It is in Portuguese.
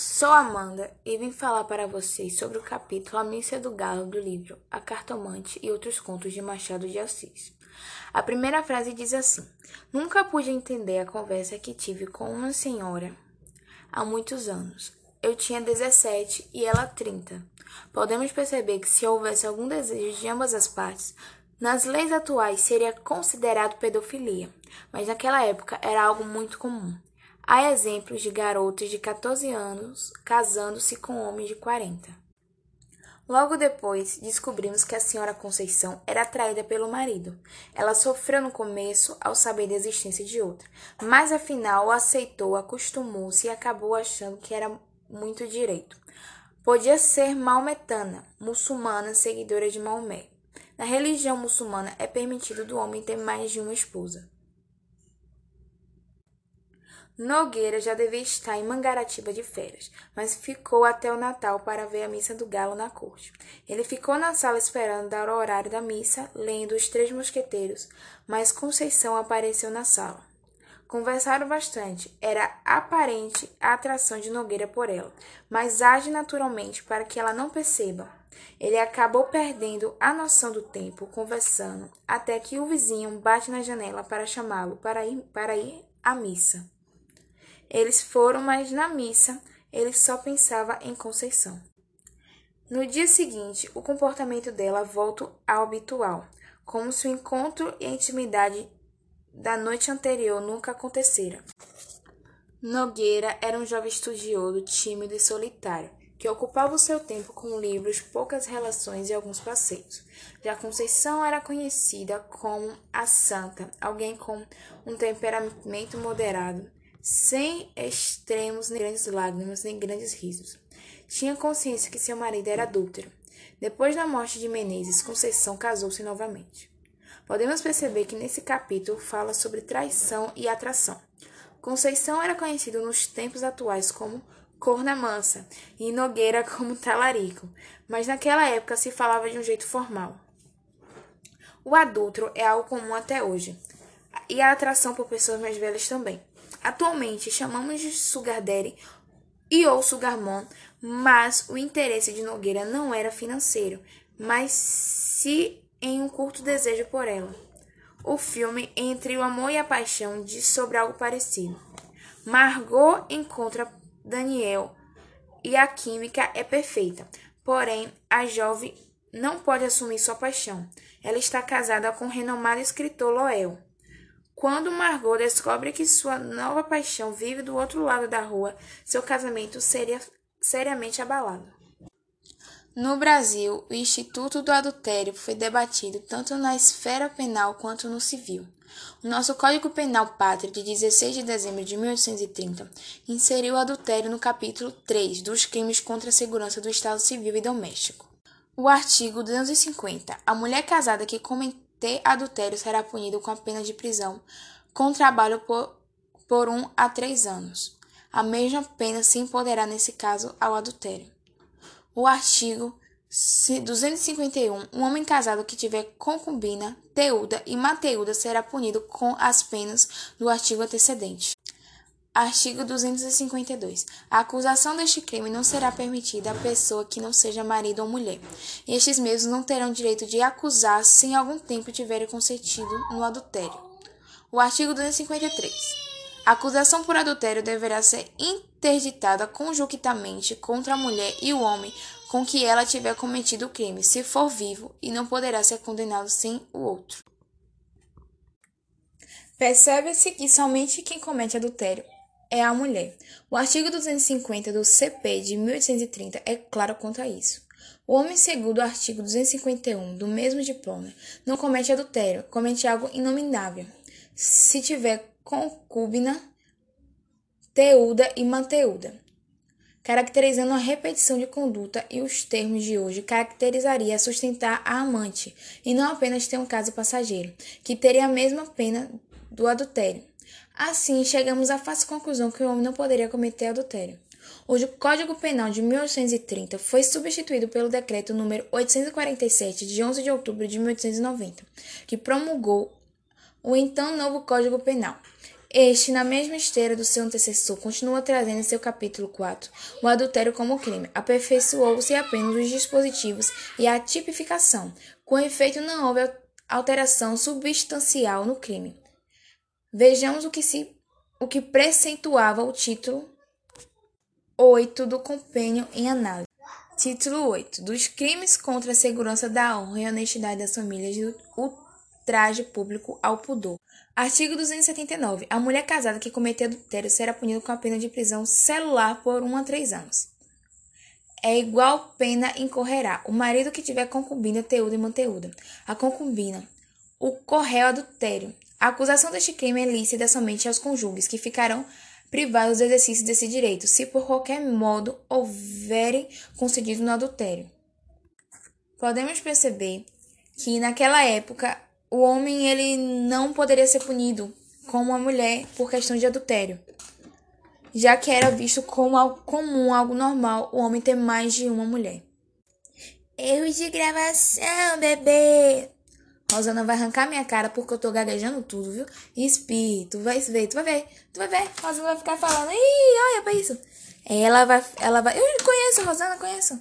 Sou Amanda e vim falar para vocês sobre o capítulo A Missa do Galo do livro A Cartomante e Outros Contos de Machado de Assis. A primeira frase diz assim: Nunca pude entender a conversa que tive com uma senhora há muitos anos. Eu tinha 17 e ela 30. Podemos perceber que se houvesse algum desejo de ambas as partes, nas leis atuais seria considerado pedofilia, mas naquela época era algo muito comum. Há exemplos de garotas de 14 anos casando-se com homens de 40. Logo depois, descobrimos que a senhora Conceição era atraída pelo marido. Ela sofreu no começo ao saber da existência de outra, mas afinal aceitou, acostumou-se e acabou achando que era muito direito. Podia ser maometana, muçulmana, seguidora de Maomé. Na religião muçulmana é permitido do homem ter mais de uma esposa. Nogueira já devia estar em Mangaratiba de férias, mas ficou até o Natal para ver a missa do galo na corte. Ele ficou na sala esperando dar o horário da missa, lendo Os Três Mosqueteiros, mas Conceição apareceu na sala. Conversaram bastante. Era aparente a atração de Nogueira por ela, mas age naturalmente para que ela não perceba. Ele acabou perdendo a noção do tempo, conversando, até que o vizinho bate na janela para chamá-lo para ir, para ir à missa. Eles foram, mas na missa ele só pensava em Conceição. No dia seguinte, o comportamento dela volta ao habitual, como se o encontro e a intimidade da noite anterior nunca acontecera. Nogueira era um jovem estudioso, tímido e solitário, que ocupava o seu tempo com livros, poucas relações e alguns passeios. Já Conceição era conhecida como a santa, alguém com um temperamento moderado, sem extremos, nem grandes lágrimas, nem grandes risos. Tinha consciência que seu marido era adúltero. Depois da morte de Menezes, Conceição casou-se novamente. Podemos perceber que nesse capítulo fala sobre traição e atração. Conceição era conhecido nos tempos atuais como Corna Mansa e Nogueira como Talarico, mas naquela época se falava de um jeito formal. O adulto é algo comum até hoje, e a atração por pessoas mais velhas também. Atualmente chamamos de sugar daddy e ou sugar mom, mas o interesse de Nogueira não era financeiro, mas se em um curto desejo por ela. O filme Entre o Amor e a Paixão diz sobre algo parecido. Margot encontra Daniel e a química é perfeita, porém a jovem não pode assumir sua paixão. Ela está casada com o renomado escritor Loel. Quando Margot descobre que sua nova paixão vive do outro lado da rua, seu casamento seria seriamente abalado. No Brasil, o Instituto do Adultério foi debatido tanto na esfera penal quanto no civil. O nosso Código Penal Pátrio, de 16 de dezembro de 1830, inseriu o adultério no capítulo 3 dos crimes contra a segurança do Estado civil e doméstico. O artigo 250. A mulher casada que cometeu ter adultério será punido com a pena de prisão com trabalho por, por um a três anos. A mesma pena se impoderá nesse caso ao adultério. O artigo 251. Um homem casado que tiver concubina, teuda e mateuda será punido com as penas do artigo antecedente. Artigo 252. A acusação deste crime não será permitida a pessoa que não seja marido ou mulher. E estes mesmos não terão direito de acusar se em algum tempo tiverem consentido no adultério. O artigo 253. A acusação por adultério deverá ser interditada conjuntamente contra a mulher e o homem com que ela tiver cometido o crime, se for vivo, e não poderá ser condenado sem o outro. Percebe-se que somente quem comete adultério é a mulher. O artigo 250 do CP de 1830 é claro quanto a isso. O homem, segundo o artigo 251 do mesmo diploma, não comete adultério, comete algo inominável, se tiver concubina, teuda e manteuda, caracterizando a repetição de conduta e os termos de hoje caracterizaria sustentar a amante, e não apenas ter um caso passageiro, que teria a mesma pena do adultério. Assim, chegamos à fácil conclusão que o homem não poderia cometer adultério. O Código Penal de 1830 foi substituído pelo Decreto número 847 de 11 de outubro de 1890, que promulgou o então novo Código Penal. Este, na mesma esteira do seu antecessor, continua trazendo em seu capítulo 4 o adultério como crime. Aperfeiçoou-se apenas os dispositivos e a tipificação. Com efeito, não houve alteração substancial no crime. Vejamos o que, se, o que precentuava o título 8 do compêndio em análise. Título 8. Dos crimes contra a segurança da honra e honestidade das famílias do ultraje público ao pudor. Artigo 279. A mulher casada que cometer adultério será punida com a pena de prisão celular por 1 a 3 anos. É igual pena incorrerá o marido que tiver concubina, teuda e manteúda. A concubina, o corréu adultério. A acusação deste crime é lícita somente aos cônjuges, que ficarão privados do exercício desse direito, se por qualquer modo houverem concedido no adultério. Podemos perceber que naquela época o homem ele não poderia ser punido como a mulher por questão de adultério, já que era visto como algo comum, algo normal, o homem ter mais de uma mulher. Erros de gravação, bebê! Rosana vai arrancar minha cara porque eu tô gaguejando tudo, viu? Espírito, tu vai ver, tu vai ver, tu vai ver. Rosana vai ficar falando, ih, olha pra isso. Ela vai, ela vai, eu conheço, Rosana, conheço.